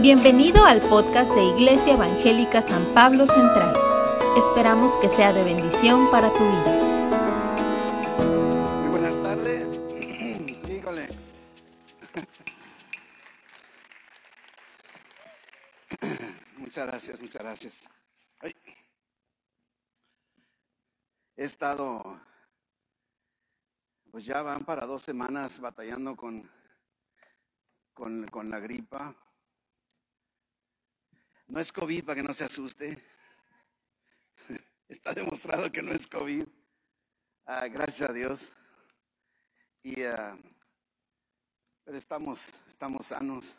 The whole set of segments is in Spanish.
Bienvenido al podcast de Iglesia Evangélica San Pablo Central. Esperamos que sea de bendición para tu vida. Muy buenas tardes. Híjole. Muchas gracias, muchas gracias. Ay. He estado, pues ya van para dos semanas batallando con, con, con la gripa. No es COVID para que no se asuste. Está demostrado que no es COVID. Ah, gracias a Dios. Y, ah, pero estamos, estamos sanos.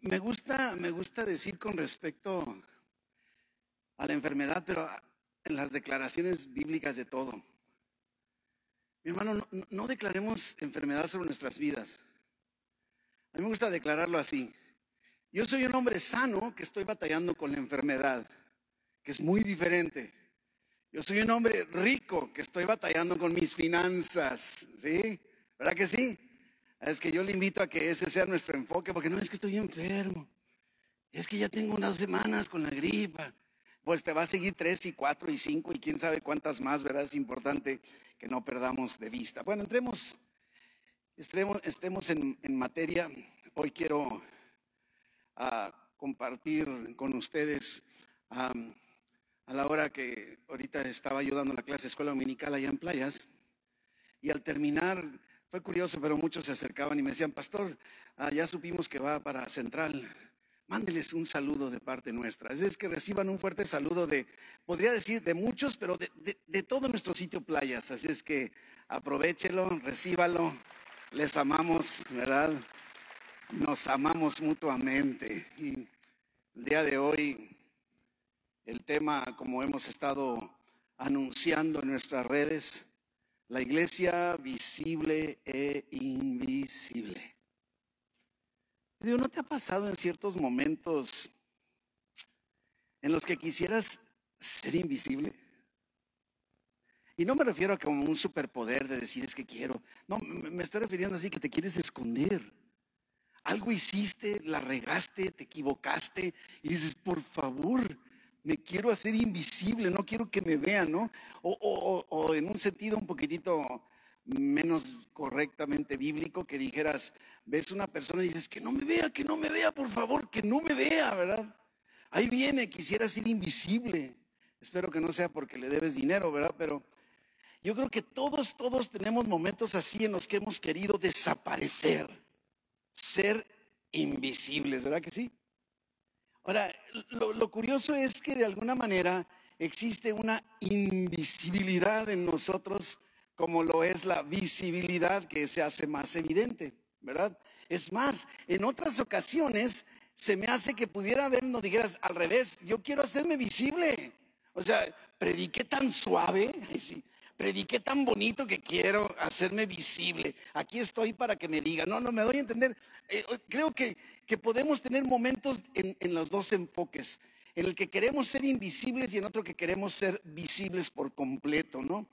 Me gusta, me gusta decir con respecto a la enfermedad, pero en las declaraciones bíblicas de todo. Mi hermano, no, no- no declaremos enfermedad sobre nuestras vidas. A mí me gusta declararlo así. Yo soy un hombre sano que estoy batallando con la enfermedad, que es muy diferente. Yo soy un hombre rico que estoy batallando con mis finanzas, ¿sí? ¿Verdad que sí? Es que yo le invito a que ese sea nuestro enfoque, porque no es que estoy enfermo, es que ya tengo unas semanas con la gripa. Pues te va a seguir tres y cuatro y cinco y quién sabe cuántas más, ¿verdad? Es importante que no perdamos de vista. Bueno, entremos, estemos, estemos en, en materia. Hoy quiero a compartir con ustedes am, a la hora que ahorita estaba yo dando la clase de escuela dominical allá en playas y al terminar fue curioso, pero muchos se acercaban y me decían, pastor, ah, ya supimos que va para Central, mándeles un saludo de parte nuestra. Es que reciban un fuerte saludo de, podría decir de muchos, pero de, de- de todo nuestro sitio playas. Así es que aprovechelo, recíbalo, les amamos, ¿verdad? Nos amamos mutuamente. Y el día de hoy, el tema, como hemos estado anunciando en nuestras redes, la iglesia visible e invisible. Digo, ¿no te ha pasado en ciertos momentos en los que quisieras ser invisible? Y no me refiero a como un superpoder de decir es que quiero. No, me estoy refiriendo así que te quieres esconder. Algo hiciste, la regaste, te equivocaste y dices, por favor, me quiero hacer invisible, no quiero que me vean, ¿no? O, o- o- en un sentido un poquitito menos correctamente bíblico, que dijeras, ves una persona y dices, que no me vea, que no me vea, por favor, que no me vea, ¿verdad? Ahí viene, quisiera ser invisible. Espero que no sea porque le debes dinero, ¿verdad? Pero yo creo que todos, todos tenemos momentos así en los que hemos querido desaparecer ser invisibles, ¿verdad que sí? Ahora, lo, curioso es que de alguna manera existe una invisibilidad en nosotros como lo es la visibilidad que se hace más evidente, ¿verdad? Es más, en otras ocasiones se me hace que pudiera haber, no dijeras al revés, yo quiero hacerme visible. O sea, prediqué tan suave, sí, prediqué tan bonito que quiero hacerme visible. Aquí estoy para que me digan. No, no, me doy a entender. Eh, creo que, que podemos tener momentos en, en los dos enfoques, en el que queremos ser invisibles y en otro que queremos ser visibles por completo, ¿no?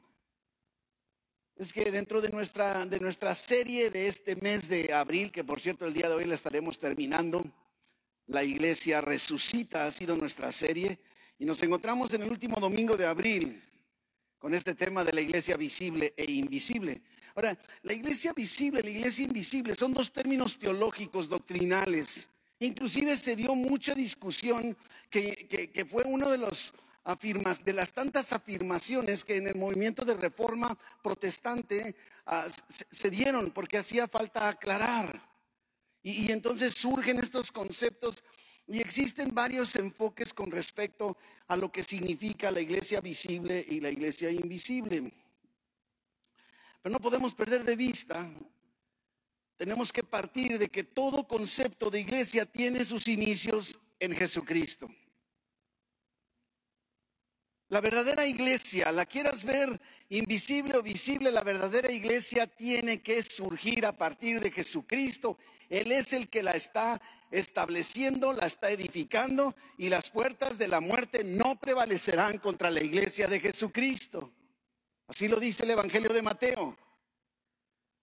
Es que dentro de nuestra, de nuestra serie de este mes de abril, que por cierto el día de hoy la estaremos terminando, la iglesia resucita ha sido nuestra serie y nos encontramos en el último domingo de abril con este tema de la iglesia visible e invisible. Ahora, la iglesia visible, la iglesia invisible son dos términos teológicos, doctrinales. Inclusive se dio mucha discusión que, que- fue uno de de las tantas afirmaciones que en el movimiento de reforma protestante ah, se, dieron porque hacía falta aclarar. Y entonces surgen estos conceptos y existen varios enfoques con respecto a lo que significa la iglesia visible y la iglesia invisible. Pero no podemos perder de vista, tenemos que partir de que todo concepto de iglesia tiene sus inicios en Jesucristo. La verdadera iglesia, la quieras ver invisible o visible, la verdadera iglesia tiene que surgir a partir de Jesucristo. Él es el que la está estableciendo, la está edificando y las puertas de la muerte no prevalecerán contra la iglesia de Jesucristo. Así lo dice el Evangelio de Mateo.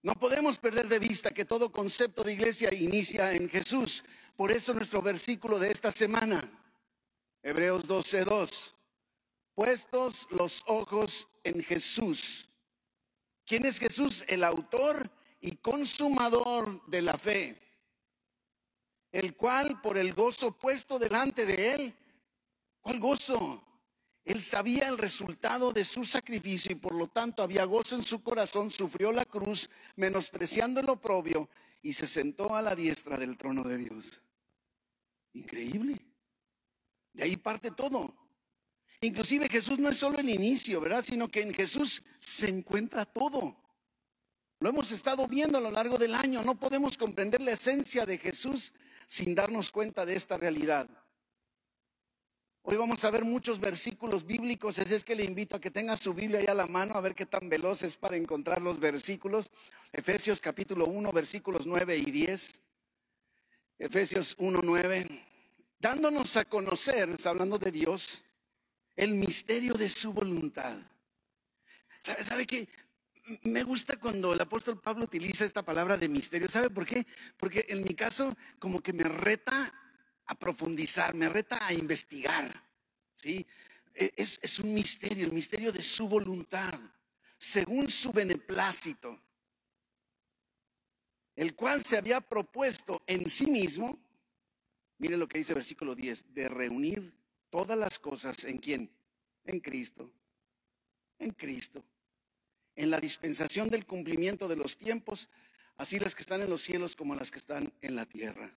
No podemos perder de vista que todo concepto de iglesia inicia en Jesús. Por eso nuestro versículo de esta semana, Hebreos 12:2, puestos los ojos en Jesús. ¿Quién es Jesús? El autor y consumador de la fe, el cual por el gozo puesto delante de él, ¿cuál gozo? Él sabía el resultado de su sacrificio y por lo tanto había gozo en su corazón, sufrió la cruz, menospreciando el oprobio y se sentó a la diestra del trono de Dios. Increíble. De ahí parte todo. Inclusive Jesús no es solo el inicio, ¿verdad? Sino que en Jesús se encuentra todo. Lo hemos estado viendo a lo largo del año. No podemos comprender la esencia de Jesús sin darnos cuenta de esta realidad. Hoy vamos a ver muchos versículos bíblicos, así es que le invito a que tenga su Biblia ahí a la mano, a ver qué tan veloz es para encontrar los versículos. Efesios capítulo 1, versículos 9 y 10. Efesios 1, 9. Dándonos a conocer, hablando de Dios, el misterio de su voluntad. ¿Sabe, sabe qué? Me gusta cuando el apóstol Pablo utiliza esta palabra de misterio. ¿Sabe por qué? Porque en mi caso como que me reta a profundizar, me reta a investigar. ¿sí? E, es, un misterio, el misterio de su voluntad, según su beneplácito, el cual se había propuesto en sí mismo, mire lo que dice el versículo 10, de reunir todas las cosas en quién? En Cristo, en Cristo, en la dispensación del cumplimiento de los tiempos, así las que están en los cielos como las que están en la tierra.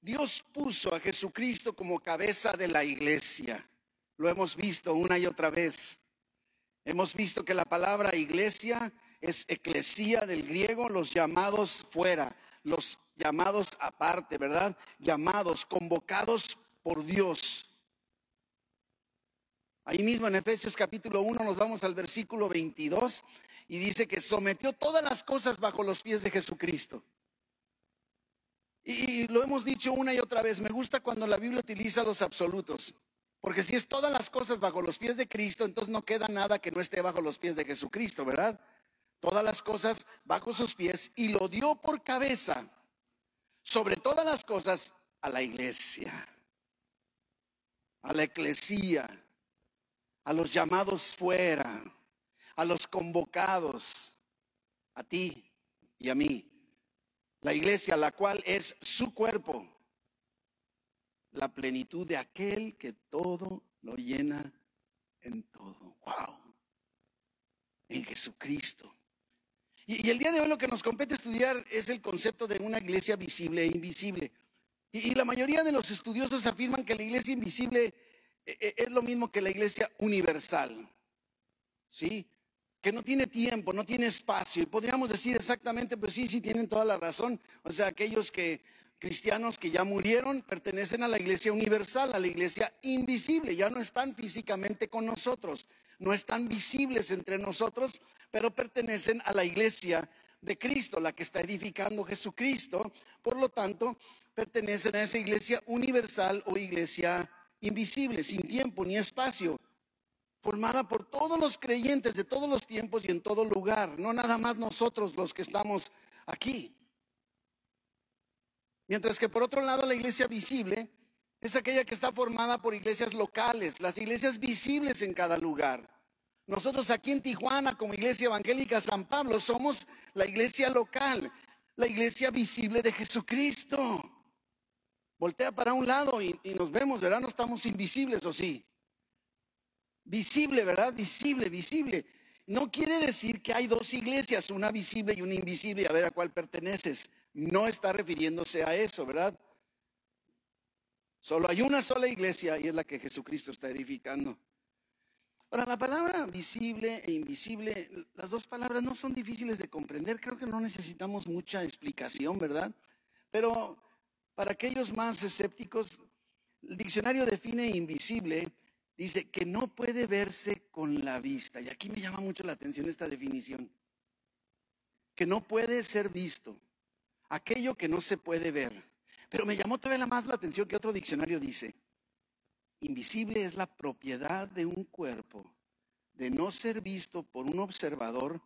Dios puso a Jesucristo como cabeza de la iglesia. Lo hemos visto una y otra vez. Hemos visto que la palabra iglesia es eclesía del griego, los llamados fuera, los llamados aparte, ¿verdad? Llamados, convocados por Dios. Ahí mismo en Efesios capítulo 1 nos vamos al versículo 22 y dice que sometió todas las cosas bajo los pies de Jesucristo. Y lo hemos dicho una y otra vez, me gusta cuando la Biblia utiliza los absolutos, porque si es todas las cosas bajo los pies de Cristo, entonces no queda nada que no esté bajo los pies de Jesucristo, ¿verdad? Todas las cosas bajo sus pies y lo dio por cabeza sobre todas las cosas a la iglesia, a la eclesía, a los llamados fuera, a los convocados, a ti y a mí la iglesia, la cual es su cuerpo, la plenitud de aquel que todo lo llena en todo. ¡Wow! En Jesucristo. Y, el día de hoy lo que nos compete estudiar es el concepto de una iglesia visible e invisible. Y, la mayoría de los estudiosos afirman que la iglesia invisible eh, eh, es lo mismo que la iglesia universal. ¿Sí? que no tiene tiempo, no tiene espacio. Y podríamos decir exactamente, pues sí, sí tienen toda la razón. O sea, aquellos que cristianos que ya murieron pertenecen a la iglesia universal, a la iglesia invisible, ya no están físicamente con nosotros, no están visibles entre nosotros, pero pertenecen a la iglesia de Cristo, la que está edificando Jesucristo. Por lo tanto, pertenecen a esa iglesia universal o iglesia invisible, sin tiempo ni espacio formada por todos los creyentes de todos los tiempos y en todo lugar, no nada más nosotros los que estamos aquí. Mientras que por otro lado la iglesia visible es aquella que está formada por iglesias locales, las iglesias visibles en cada lugar. Nosotros aquí en Tijuana como Iglesia Evangélica San Pablo somos la iglesia local, la iglesia visible de Jesucristo. Voltea para un lado y, nos vemos, ¿verdad? No estamos invisibles, ¿o sí? Visible, ¿verdad? Visible, visible. No quiere decir que hay dos iglesias, una visible y una invisible, a ver a cuál perteneces. No está refiriéndose a eso, ¿verdad? Solo hay una sola iglesia y es la que Jesucristo está edificando. Ahora, la palabra visible e invisible, las dos palabras no son difíciles de comprender. Creo que no necesitamos mucha explicación, ¿verdad? Pero para aquellos más escépticos, el diccionario define invisible dice que no puede verse con la vista. Y aquí me llama mucho la atención esta definición. Que no puede ser visto. Aquello que no se puede ver. Pero me llamó todavía más la atención que otro diccionario dice. Invisible es la propiedad de un cuerpo de no ser visto por un observador,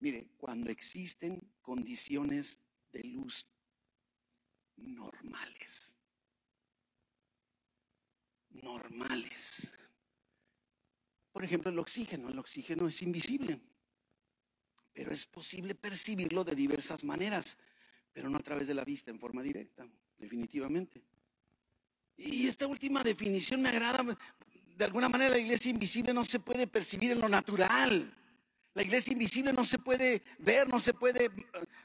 mire, cuando existen condiciones de luz. Normales. Normales. Por ejemplo, el oxígeno. El oxígeno es invisible, pero es posible percibirlo de diversas maneras, pero no a través de la vista en forma directa, definitivamente. Y esta última definición me agrada. De alguna manera la iglesia invisible no se puede percibir en lo natural. La iglesia invisible no se puede ver, no se puede eh,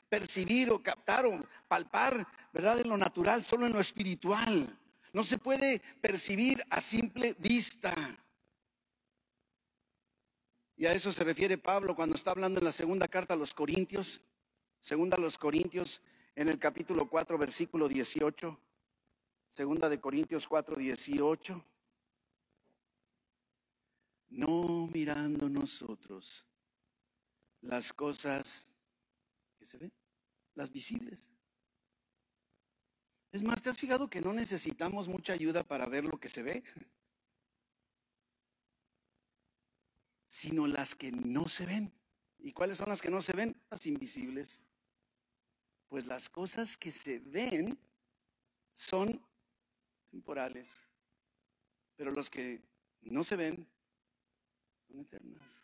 percibir o captar o palpar, ¿verdad? En lo natural, solo en lo espiritual. No se puede percibir a simple vista. Y a eso se refiere Pablo cuando está hablando en la segunda carta a los Corintios, segunda a los Corintios, en el capítulo 4, versículo 18. Segunda de Corintios 4, 18. No mirando nosotros las cosas que se ven, las visibles. Es más, ¿te has fijado que no necesitamos mucha ayuda para ver lo que se ve? sino las que no se ven. ¿Y cuáles son las que no se ven? Las invisibles. Pues las cosas que se ven son temporales, pero los que no se ven son eternas.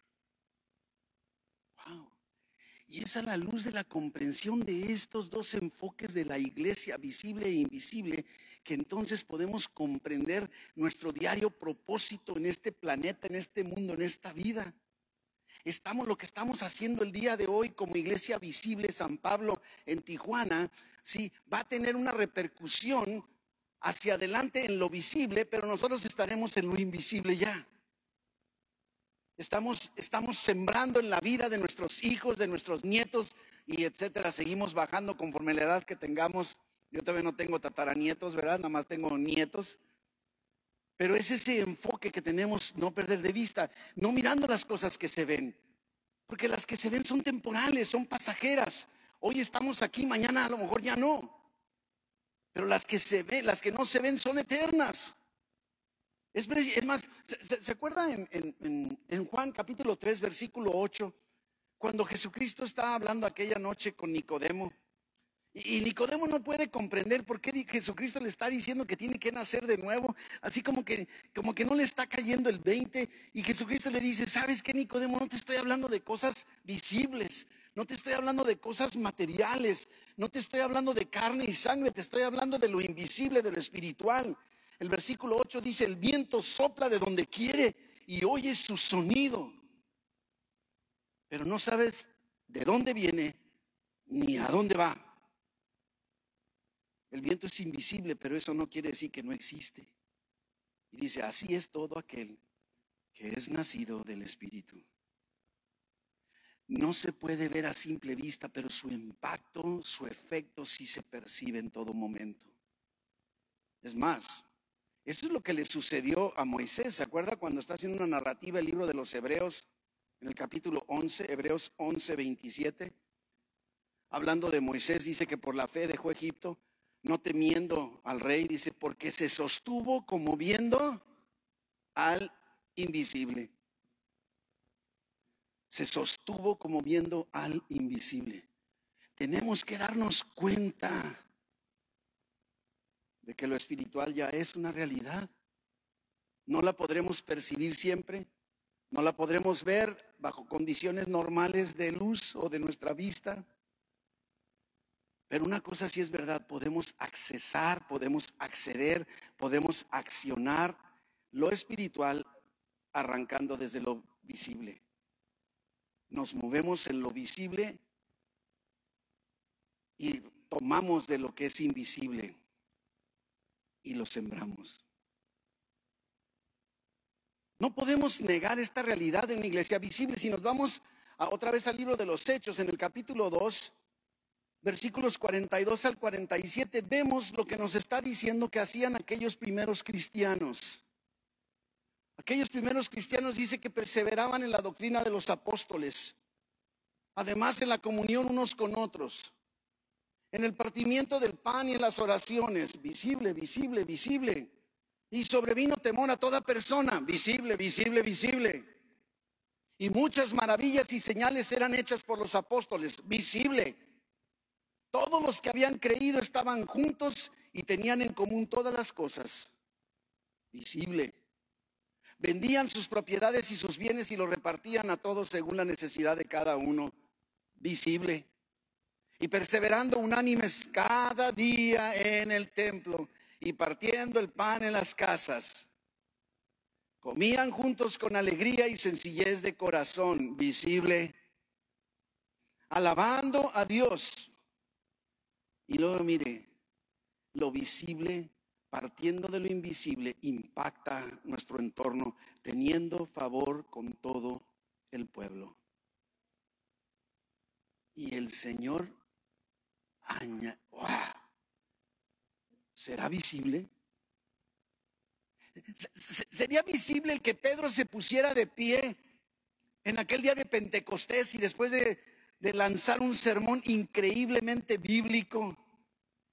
Wow. Y es a la luz de la comprensión de estos dos enfoques de la iglesia, visible e invisible, que entonces podemos comprender nuestro diario propósito en este planeta, en este mundo, en esta vida. Estamos lo que estamos haciendo el día de hoy como iglesia visible San Pablo en Tijuana, sí, va a tener una repercusión hacia adelante en lo visible, pero nosotros estaremos en lo invisible ya. Estamos, estamos sembrando en la vida de nuestros hijos, de nuestros nietos y etcétera. Seguimos bajando conforme la edad que tengamos yo todavía no tengo tataranietos, ¿verdad? Nada más tengo nietos. Pero es ese enfoque que tenemos no perder de vista, no mirando las cosas que se ven, porque las que se ven son temporales, son pasajeras. Hoy estamos aquí, mañana a lo mejor ya no. Pero las que se ven, las que no se ven son eternas. Es, más, ¿se, acuerda en, en Juan capítulo 3, versículo 8, cuando Jesucristo estaba hablando aquella noche con Nicodemo? Y Nicodemo no puede comprender por qué Jesucristo le está diciendo que tiene que nacer de nuevo, así como que, como que no le está cayendo el 20. Y Jesucristo le dice, ¿sabes qué, Nicodemo? No te estoy hablando de cosas visibles, no te estoy hablando de cosas materiales, no te estoy hablando de carne y sangre, te estoy hablando de lo invisible, de lo espiritual. El versículo 8 dice, el viento sopla de donde quiere y oyes su sonido, pero no sabes de dónde viene ni a dónde va. El viento es invisible, pero eso no quiere decir que no existe. Y dice, así es todo aquel que es nacido del Espíritu. No se puede ver a simple vista, pero su impacto, su efecto sí se percibe en todo momento. Es más, eso es lo que le sucedió a Moisés. ¿Se acuerda cuando está haciendo una narrativa el libro de los Hebreos, en el capítulo 11, Hebreos 11, 27? Hablando de Moisés, dice que por la fe dejó Egipto no temiendo al rey, dice, porque se sostuvo como viendo al invisible. Se sostuvo como viendo al invisible. Tenemos que darnos cuenta de que lo espiritual ya es una realidad. No la podremos percibir siempre, no la podremos ver bajo condiciones normales de luz o de nuestra vista, pero una cosa sí es verdad, podemos accesar, podemos acceder, podemos accionar lo espiritual arrancando desde lo visible. Nos movemos en lo visible y tomamos de lo que es invisible y lo sembramos. No podemos negar esta realidad en la iglesia visible. Si nos vamos a, otra vez al libro de los Hechos, en el capítulo 2, versículos 42 al 47, vemos lo que nos está diciendo que hacían aquellos primeros cristianos. Aquellos primeros cristianos dice que perseveraban en la doctrina de los apóstoles, además en la comunión unos con otros, en el partimiento del pan y en las oraciones, visible, visible, visible. Y sobrevino temor a toda persona, visible, visible, visible. Y muchas maravillas y señales eran hechas por los apóstoles, visible Todos los que habían creído estaban juntos y tenían en común todas las cosas. Visible. Vendían sus propiedades y sus bienes y los repartían a todos según la necesidad de cada uno. Visible. Y perseverando unánimes cada día en el templo y partiendo el pan en las casas. Comían juntos con alegría y sencillez de corazón visible, alabando a Dios. Y luego mire, lo visible partiendo de lo invisible, impacta nuestro entorno, teniendo favor con todo el pueblo. Y el Señor ¿será visible? ¿Sería visible el que Pedro se pusiera de pie en aquel día de Pentecostés y después de, de lanzar un sermón increíblemente bíblico?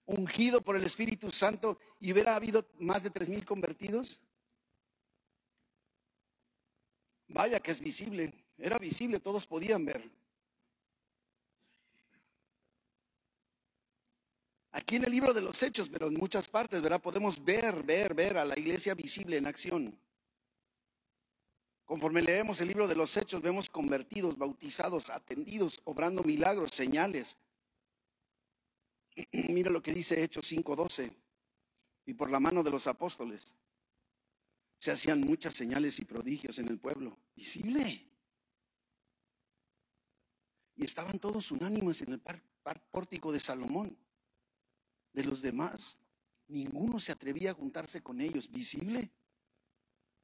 ungido por el Espíritu Santo y hubiera habido más de tres mil convertidos? Vaya que es visible, era visible, todos podían ver. Aquí en el libro de los Hechos, pero en muchas partes, ¿verdad? Podemos ver, ver, ver a la iglesia visible en acción. Conforme leemos el libro de los Hechos, vemos convertidos, bautizados, atendidos, obrando milagros, señales, Mira lo que dice Hechos 5:12. Y por la mano de los apóstoles se hacían muchas señales y prodigios en el pueblo. Visible. Y estaban todos unánimes en el pórtico de Salomón. De los demás, ninguno se atrevía a juntarse con ellos. Visible.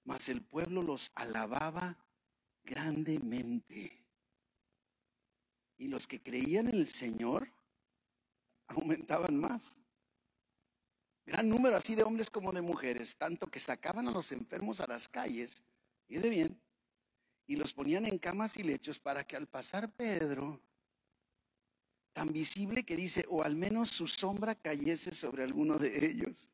Mas el pueblo los alababa grandemente. Y los que creían en el Señor aumentaban más. Gran número así de hombres como de mujeres, tanto que sacaban a los enfermos a las calles, y de bien, y los ponían en camas y lechos para que al pasar Pedro, tan visible que dice, o al menos su sombra cayese sobre alguno de ellos.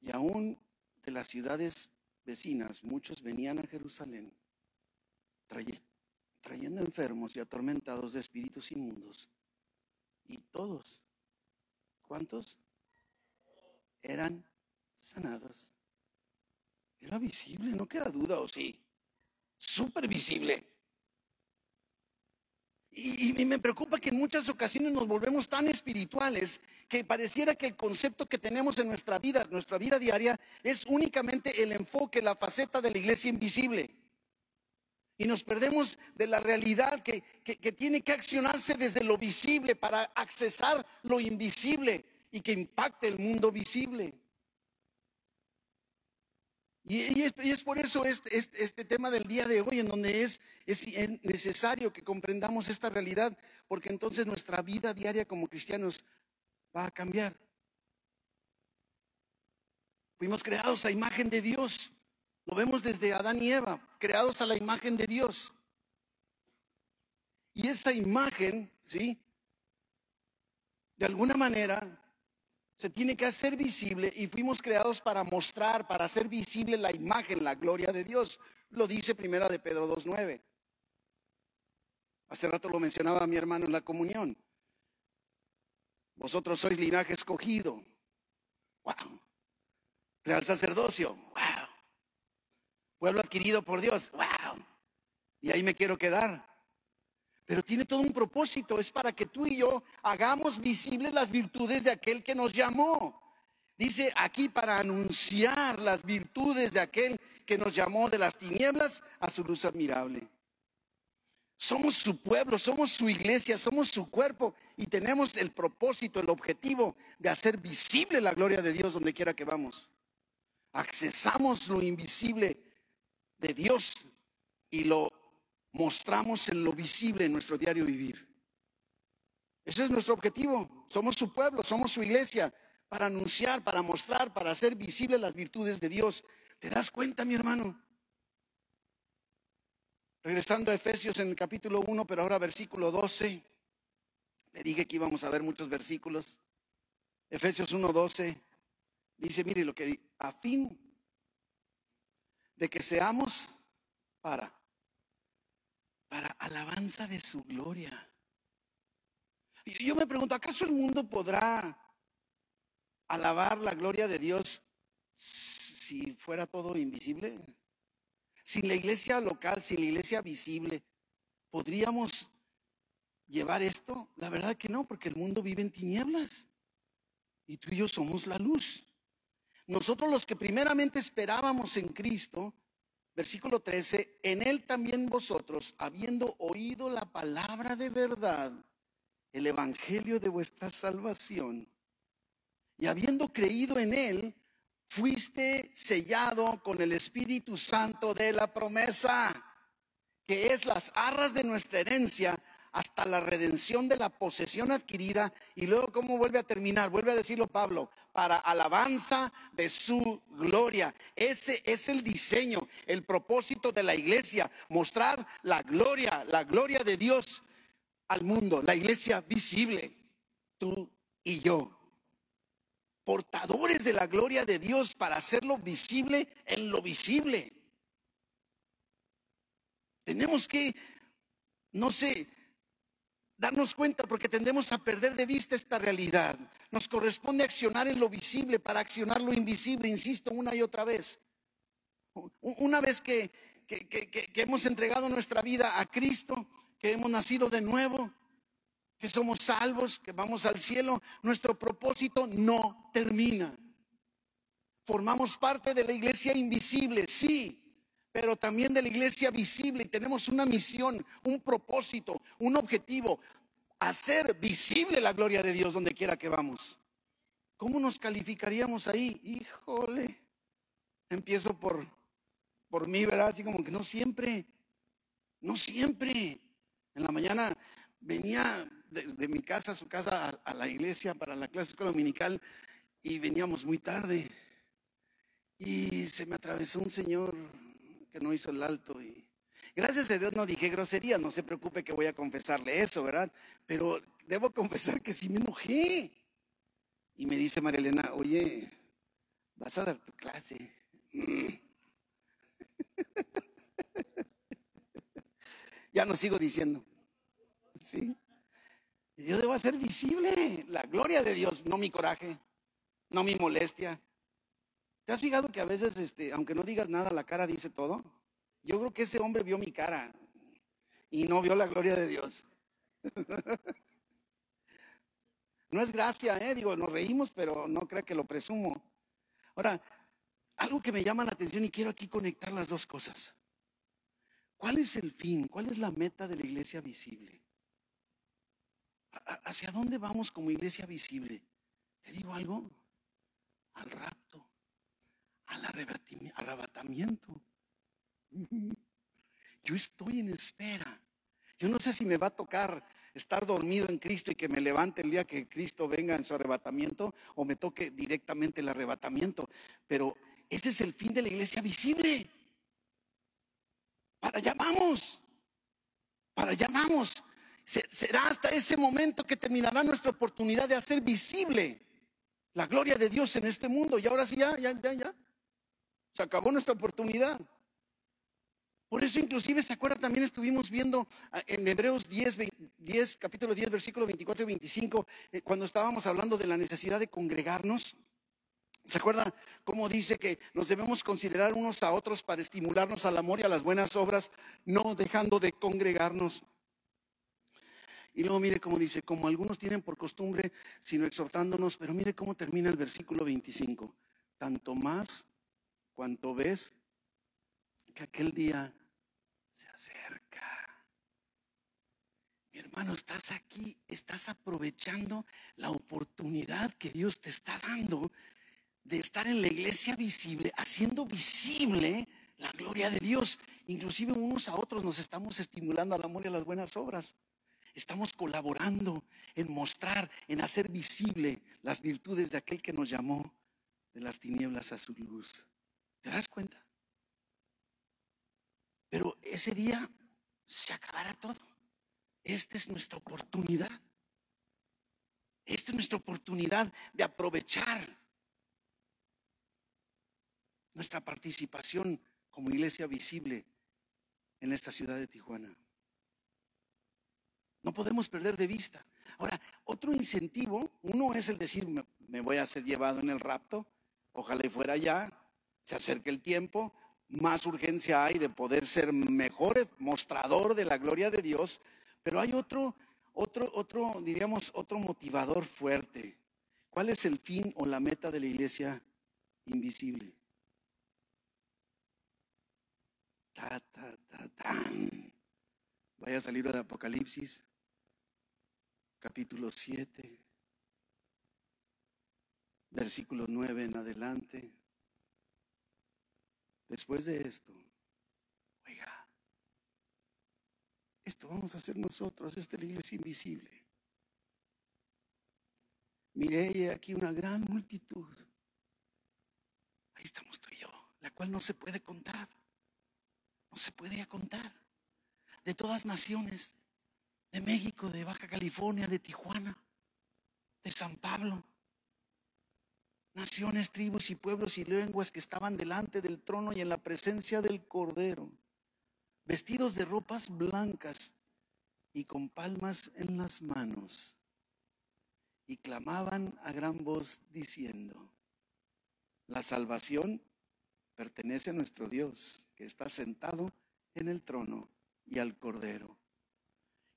Y aún de las ciudades vecinas, muchos venían a Jerusalén, trayendo enfermos y atormentados de espíritus inmundos y todos, ¿cuántos? Eran sanados. Era visible, no queda duda, ¿o sí? Súper visible. Y, me preocupa que en muchas ocasiones nos volvemos tan espirituales que pareciera que el concepto que tenemos en nuestra vida, nuestra vida diaria, es únicamente el enfoque, la faceta de la iglesia invisible y nos perdemos de la realidad que, tiene que accionarse desde lo visible para accesar lo invisible y que impacte el mundo visible. Y, es, por eso este, este, este, tema del día de hoy, en donde es, es, necesario que comprendamos esta realidad, porque entonces nuestra vida diaria como cristianos va a cambiar. Fuimos creados a imagen de Dios. Lo vemos desde Adán y Eva, creados a la imagen de Dios. Y esa imagen, ¿sí? De alguna manera se tiene que hacer visible y fuimos creados para mostrar, para hacer visible la imagen, la gloria de Dios. Lo dice primera de Pedro 2.9. Hace rato lo mencionaba mi hermano en la comunión. Vosotros sois linaje escogido. Wow. Real sacerdocio. Wow pueblo adquirido por Dios. ¡Wow! Y ahí me quiero quedar. Pero tiene todo un propósito, es para que tú y yo hagamos visibles las virtudes de aquel que nos llamó. Dice aquí para anunciar las virtudes de aquel que nos llamó de las tinieblas a su luz admirable. Somos su pueblo, somos su iglesia, somos su cuerpo y tenemos el propósito, el objetivo de hacer visible la gloria de Dios donde quiera que vamos. Accesamos lo invisible de Dios y lo mostramos en lo visible en nuestro diario vivir. Ese es nuestro objetivo. Somos su pueblo, somos su iglesia, para anunciar, para mostrar, para hacer visibles las virtudes de Dios. ¿Te das cuenta, mi hermano? Regresando a Efesios en el capítulo 1, pero ahora versículo 12. Le dije que íbamos a ver muchos versículos. Efesios 1, 12. Dice, mire lo que a fin de que seamos para, para alabanza de su gloria. Yo me pregunto, ¿acaso el mundo podrá alabar la gloria de Dios si fuera todo invisible? Sin la iglesia local, sin la iglesia visible, ¿podríamos llevar esto? La verdad que no, porque el mundo vive en tinieblas y tú y yo somos la luz. Nosotros los que primeramente esperábamos en Cristo, versículo 13, en Él también vosotros, habiendo oído la palabra de verdad, el Evangelio de vuestra salvación, y habiendo creído en Él, fuiste sellado con el Espíritu Santo de la promesa, que es las arras de nuestra herencia hasta la redención de la posesión adquirida. Y luego, ¿cómo vuelve a terminar? Vuelve a decirlo Pablo, para alabanza de su gloria. Ese es el diseño, el propósito de la iglesia, mostrar la gloria, la gloria de Dios al mundo, la iglesia visible, tú y yo portadores de la gloria de Dios para hacerlo visible en lo visible. Tenemos que, no sé, darnos cuenta porque tendemos a perder de vista esta realidad. Nos corresponde accionar en lo visible para accionar lo invisible, insisto, una y otra vez. Una vez que, que hemos entregado nuestra vida a Cristo, que hemos nacido de nuevo, que somos salvos, que vamos al cielo, nuestro propósito no termina. Formamos parte de la iglesia invisible, sí, pero también de la iglesia visible y tenemos una misión, un propósito, un objetivo, hacer visible la gloria de Dios donde quiera que vamos. ¿Cómo nos calificaríamos ahí? Híjole, empiezo por, por mí, ¿verdad? Así como que no siempre, no siempre. En la mañana venía de, mi casa a su casa a, la iglesia para la clase dominical y veníamos muy tarde. Y se me atravesó un señor que no hizo el alto y gracias a Dios no dije grosería, no se preocupe que voy a confesarle eso, ¿verdad? Pero debo confesar que sí me enojé. Y me dice María Elena, oye, vas a dar tu clase. ya no sigo diciendo. Sí. Yo debo hacer visible la gloria de Dios, no mi coraje, no mi molestia. ¿Te has fijado que a veces, este, aunque no digas nada, la cara dice todo? Yo creo que ese hombre vio mi cara y no vio la gloria de Dios. no es gracia, ¿eh? Digo, nos reímos, pero no crea que lo presumo. Ahora, algo que me llama la atención y quiero aquí conectar las dos cosas. ¿Cuál es el fin? ¿Cuál es la meta de la iglesia visible? ¿Hacia dónde vamos como iglesia visible? ¿Te digo algo? Al rapto, al arrebatamiento. Yo estoy en espera. Yo no sé si me va a tocar estar dormido en Cristo y que me levante el día que Cristo venga en su arrebatamiento o me toque directamente el arrebatamiento. Pero ese es el fin de la iglesia visible. Para allá vamos. Para allá vamos. Será hasta ese momento que terminará nuestra oportunidad de hacer visible la gloria de Dios en este mundo. Y ahora sí, ya, ya, ya, ya. Se acabó nuestra oportunidad. Por eso inclusive, ¿se acuerda? También estuvimos viendo ah, en Hebreos 10, 10 capítulo 10, versículo 24 y 25, eh, cuando estábamos hablando de la necesidad de congregarnos. ¿Se acuerda cómo dice que nos debemos considerar unos a otros para estimularnos al amor y a las buenas obras, no dejando de congregarnos? Y luego mire cómo dice, como algunos tienen por costumbre, sino exhortándonos, pero mire cómo termina el versículo 25. Tanto más cuanto ves que aquel día se acerca. Mi hermano, estás aquí, estás aprovechando la oportunidad que Dios te está dando de estar en la iglesia visible, haciendo visible la gloria de Dios. Inclusive unos a otros nos estamos estimulando al amor y a las buenas obras. Estamos colaborando en mostrar, en hacer visible las virtudes de aquel que nos llamó de las tinieblas a su luz. ¿Te das cuenta? Pero ese día se acabará todo. Esta es nuestra oportunidad. Esta es nuestra oportunidad de aprovechar nuestra participación como iglesia visible en esta ciudad de Tijuana. No podemos perder de vista. Ahora, otro incentivo, uno es el decir, me, voy a ser llevado en el rapto, ojalá y fuera ya, se acerque el tiempo, más urgencia hay de poder ser mejor mostrador de la gloria de Dios, pero hay otro, otro, otro, diríamos, otro motivador fuerte. ¿Cuál es el fin o la meta de la iglesia invisible? Ta, ta, ta, tan. Vaya a salir de Apocalipsis, capítulo 7, versículo 9 en adelante. Después de esto, oiga, esto vamos a hacer nosotros, esta es la iglesia invisible. Miré aquí una gran multitud. Ahí estamos tú y yo, la cual no se puede contar. No se puede contar. De todas naciones, de México, de Baja California, de Tijuana, de San Pablo, naciones, tribus y pueblos y lenguas que estaban delante del trono y en la presencia del Cordero, vestidos de ropas blancas y con palmas en las manos, y clamaban a gran voz diciendo, la salvación pertenece a nuestro Dios, que está sentado en el trono y al Cordero.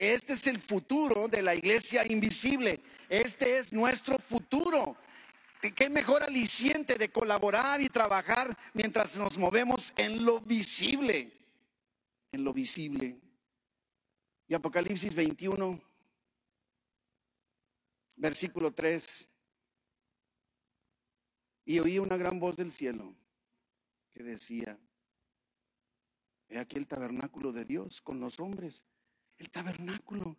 Este es el futuro de la iglesia invisible. Este es nuestro futuro. ¿Qué mejor aliciente de colaborar y trabajar mientras nos movemos en lo visible? En lo visible. Y Apocalipsis 21, versículo 3. Y oí una gran voz del cielo que decía, he aquí el tabernáculo de Dios con los hombres el tabernáculo.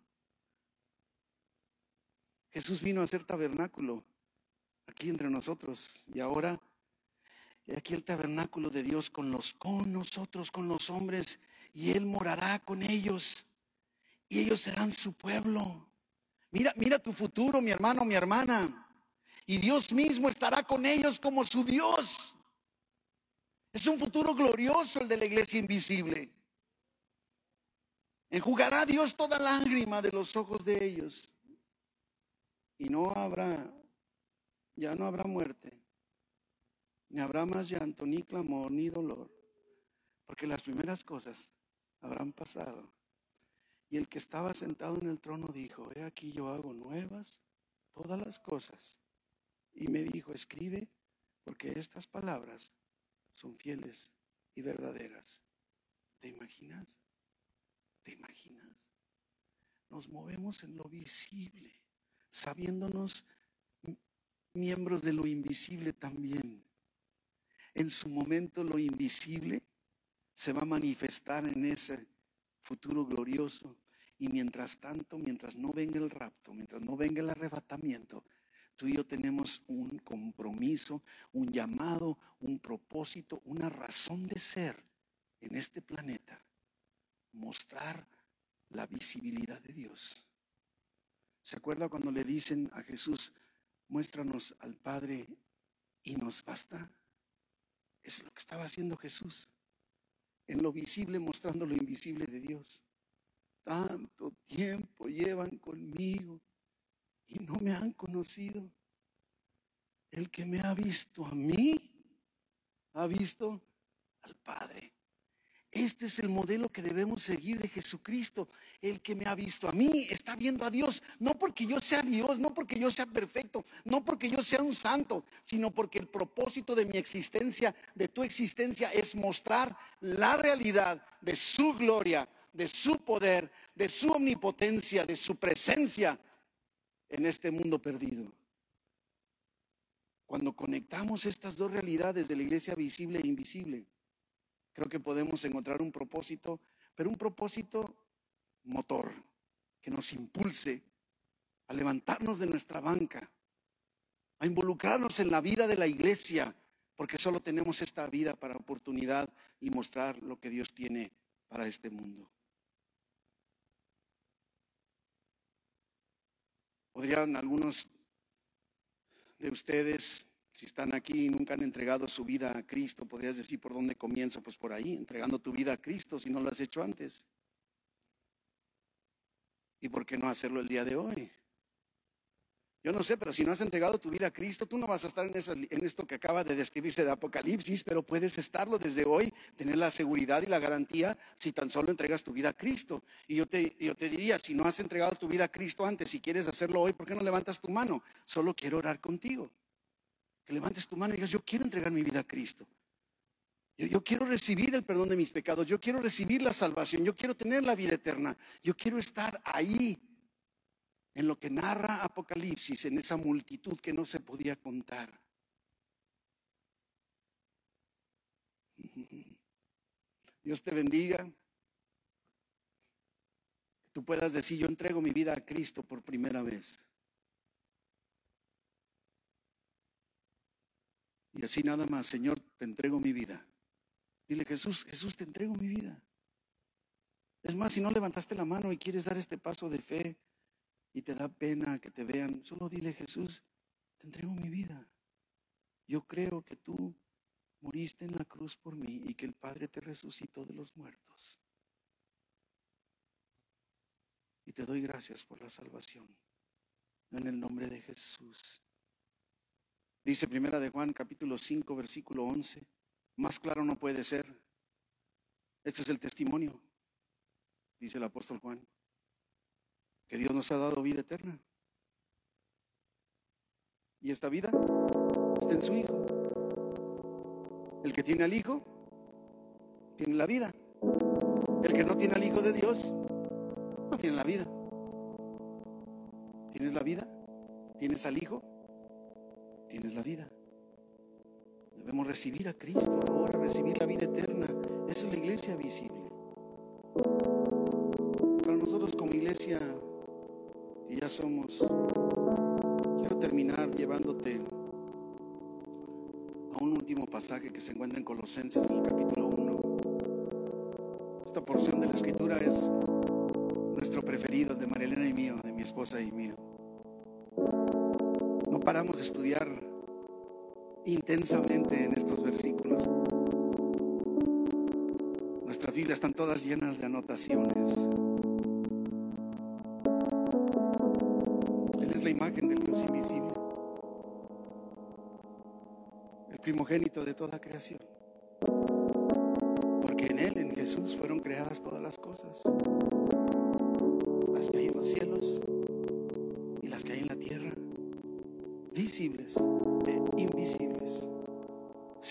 Jesús vino a ser tabernáculo aquí entre nosotros y ahora aquí el tabernáculo de Dios con los con nosotros, con los hombres y él morará con ellos y ellos serán su pueblo. Mira, mira tu futuro, mi hermano, mi hermana. Y Dios mismo estará con ellos como su Dios. Es un futuro glorioso el de la iglesia invisible. Enjugará Dios toda lágrima de los ojos de ellos. Y no habrá, ya no habrá muerte, ni habrá más llanto, ni clamor, ni dolor, porque las primeras cosas habrán pasado. Y el que estaba sentado en el trono dijo, he aquí yo hago nuevas todas las cosas. Y me dijo, escribe, porque estas palabras son fieles y verdaderas. ¿Te imaginas? ¿Te imaginas? Nos movemos en lo visible, sabiéndonos miembros de lo invisible también. En su momento lo invisible se va a manifestar en ese futuro glorioso. Y mientras tanto, mientras no venga el rapto, mientras no venga el arrebatamiento, tú y yo tenemos un compromiso, un llamado, un propósito, una razón de ser en este planeta mostrar la visibilidad de Dios. ¿Se acuerda cuando le dicen a Jesús, muéstranos al Padre y nos basta? Es lo que estaba haciendo Jesús, en lo visible mostrando lo invisible de Dios. Tanto tiempo llevan conmigo y no me han conocido. El que me ha visto a mí, ha visto al Padre. Este es el modelo que debemos seguir de Jesucristo. El que me ha visto a mí está viendo a Dios, no porque yo sea Dios, no porque yo sea perfecto, no porque yo sea un santo, sino porque el propósito de mi existencia, de tu existencia, es mostrar la realidad de su gloria, de su poder, de su omnipotencia, de su presencia en este mundo perdido. Cuando conectamos estas dos realidades de la iglesia visible e invisible, creo que podemos encontrar un propósito, pero un propósito motor, que nos impulse a levantarnos de nuestra banca, a involucrarnos en la vida de la iglesia, porque solo tenemos esta vida para oportunidad y mostrar lo que Dios tiene para este mundo. Podrían algunos de ustedes, si están aquí y nunca han entregado su vida a Cristo, podrías decir por dónde comienzo, pues por ahí, entregando tu vida a Cristo si no lo has hecho antes. ¿Y por qué no hacerlo el día de hoy? Yo no sé, pero si no has entregado tu vida a Cristo, tú no vas a estar en, en, esto que acaba de describirse de Apocalipsis, pero puedes estarlo desde hoy, tener la seguridad y la garantía si tan solo entregas tu vida a Cristo. Y yo te, yo te diría, si no has entregado tu vida a Cristo antes, si quieres hacerlo hoy, ¿por qué no levantas tu mano? Solo quiero orar contigo. Que levantes tu mano y digas, yo quiero entregar mi vida a Cristo. Yo, yo quiero recibir el perdón de mis pecados, yo quiero recibir la salvación, yo quiero tener la vida eterna, yo quiero estar ahí en lo que narra Apocalipsis, en esa multitud que no se podía contar. Dios te bendiga. Que tú puedas decir, yo entrego mi vida a Cristo por primera vez. Y así nada más, Señor, te entrego mi vida. Dile, Jesús, Jesús, te entrego mi vida. Es más, si no levantaste la mano y quieres dar este paso de fe, y te da pena que te vean, solo dile, Jesús, te entrego mi vida. Yo creo que tú moriste en la cruz por mí y que el Padre te resucitó de los muertos. Y te doy gracias por la salvación. En el nombre de Jesús. Dice Primera de Juan capítulo 5 versículo 11. Más claro no puede ser. Este es el testimonio, dice el apóstol Juan que Dios nos ha dado vida eterna. Y esta vida está en su Hijo. El que tiene al Hijo, tiene la vida. El que no tiene al Hijo de Dios, no tiene la vida. ¿Tienes la vida? ¿Tienes al Hijo? Tienes la vida. Debemos recibir a Cristo ahora, recibir la vida eterna. Esa es la iglesia visible. Para nosotros como iglesia ya somos. Quiero terminar llevándote a un último pasaje que se encuentra en Colosenses en el capítulo 1. Esta porción de la escritura es nuestro preferido, de Marilena y mío, de mi esposa y mío. No paramos de estudiar intensamente en estos versículos. Nuestras Biblias están todas llenas de anotaciones. imagen del Dios invisible, el primogénito de toda creación. Porque en Él, en Jesús, fueron creadas todas las cosas, las que hay en los cielos y las que hay en la tierra, visibles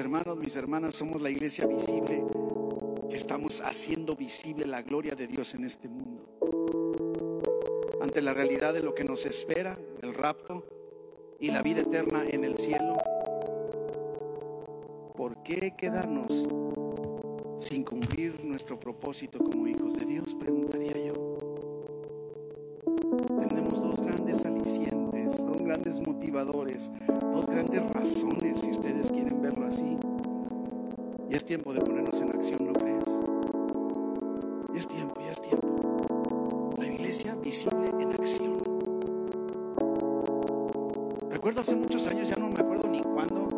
Hermanos, mis hermanas, somos la iglesia visible que estamos haciendo visible la gloria de Dios en este mundo ante la realidad de lo que nos espera, el rapto y la vida eterna en el cielo, ¿por qué quedarnos sin cumplir nuestro propósito como hijos de Dios? Preguntaría yo. Tenemos dos grandes alicientes, dos grandes motivadores, tiempo de ponernos en acción, ¿no crees? Y es tiempo, ya es tiempo visible en acción. Recuerdo hace muchos años, ya no me acuerdo ni cuándo,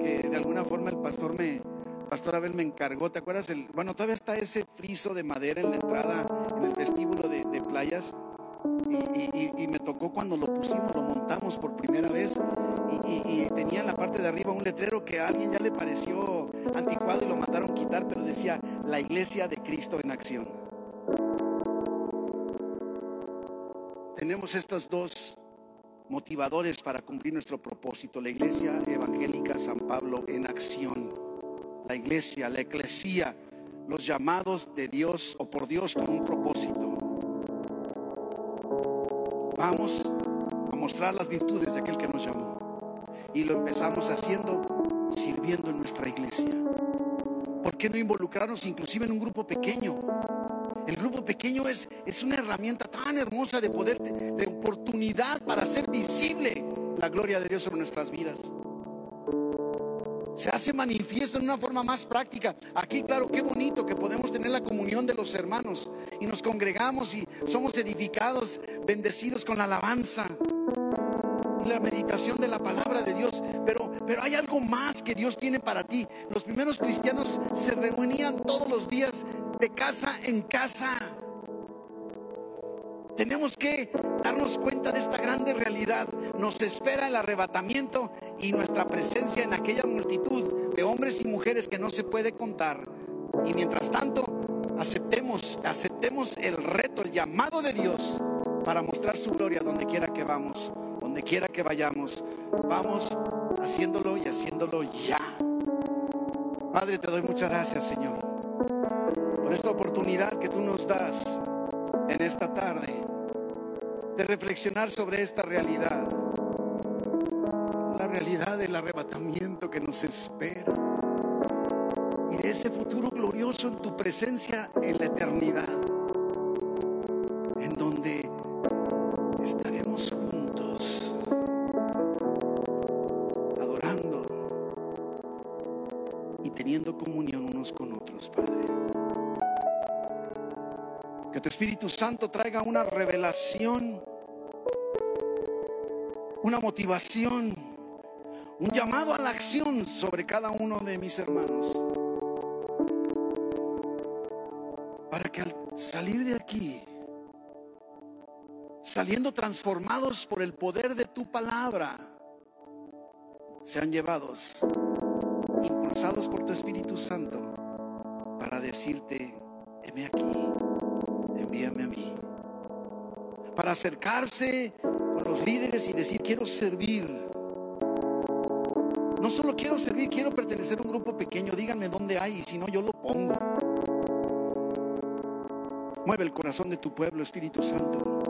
que de alguna forma el pastor me, pastor Abel me encargó, ¿te acuerdas? El, bueno, todavía está ese friso de madera en la entrada, en el vestíbulo de, playas. Y, me tocó cuando lo pusimos, lo montamos por primera vez y, tenía en la parte de arriba un letrero que a alguien ya le pareció anticuado y lo mandaron quitar, pero decía la iglesia de Cristo en acción. tenemos estas dos motivadores para cumplir nuestro propósito. La Iglesia Evangélica San Pablo en acción. La iglesia, la eclesía, los llamados de Dios o por Dios con un propósito. Vamos a mostrar las virtudes de aquel que nos llamó. Y lo empezamos haciendo sirviendo en nuestra iglesia. ¿Por qué no involucrarnos inclusive en un grupo pequeño? El grupo pequeño es, es una herramienta tan hermosa de poder, de oportunidad para hacer visible la gloria de Dios sobre nuestras vidas. Se hace manifiesto en una forma más práctica. Aquí, claro, qué bonito que podemos tener la comunión de los hermanos y nos congregamos y somos edificados, bendecidos con la alabanza la meditación de la palabra de Dios. Pero, pero hay algo más que Dios tiene para ti. Los primeros cristianos se reunían todos los días de casa en casa. Tenemos que darnos cuenta de esta grande realidad. Nos espera el arrebatamiento y nuestra presencia en aquella multitud de hombres y mujeres que no se puede contar. Y mientras tanto, aceptemos, aceptemos el reto, el llamado de Dios para mostrar su gloria donde quiera que vamos, quiera que vayamos. Vamos haciéndolo y haciéndolo ya. Padre, te doy muchas gracias, Señor por esta oportunidad que tú nos das en esta tarde de reflexionar sobre esta realidad, la realidad del arrebatamiento que nos espera y de ese futuro glorioso en tu presencia en la eternidad, Santo traiga una revelación, una motivación, un llamado a la acción sobre cada uno de mis hermanos. Para que al salir de aquí, saliendo transformados por el poder de tu palabra, sean llevados, impulsados por tu Espíritu Santo, para decirte, heme aquí envíame a mí. Para acercarse con los líderes y decir, quiero servir. No solo quiero servir, quiero pertenecer a un grupo pequeño. Díganme dónde hay y si no, yo lo pongo. Mueve el corazón de tu pueblo, Espíritu Santo.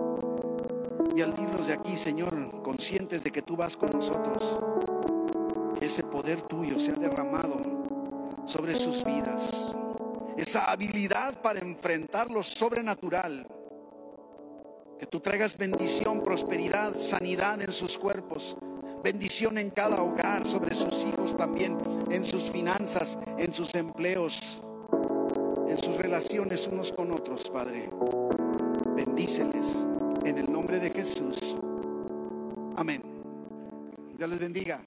Y al irnos de aquí, Señor, conscientes de que tú vas con nosotros, que ese poder tuyo sea derramado sobre sus vidas esa habilidad para enfrentar lo sobrenatural. Que tú traigas bendición, prosperidad, sanidad en sus cuerpos, bendición en cada hogar, sobre sus hijos también, en sus finanzas, en sus empleos, en sus relaciones unos con otros, Padre. Bendíceles en el nombre de Jesús. Amén. Dios les bendiga.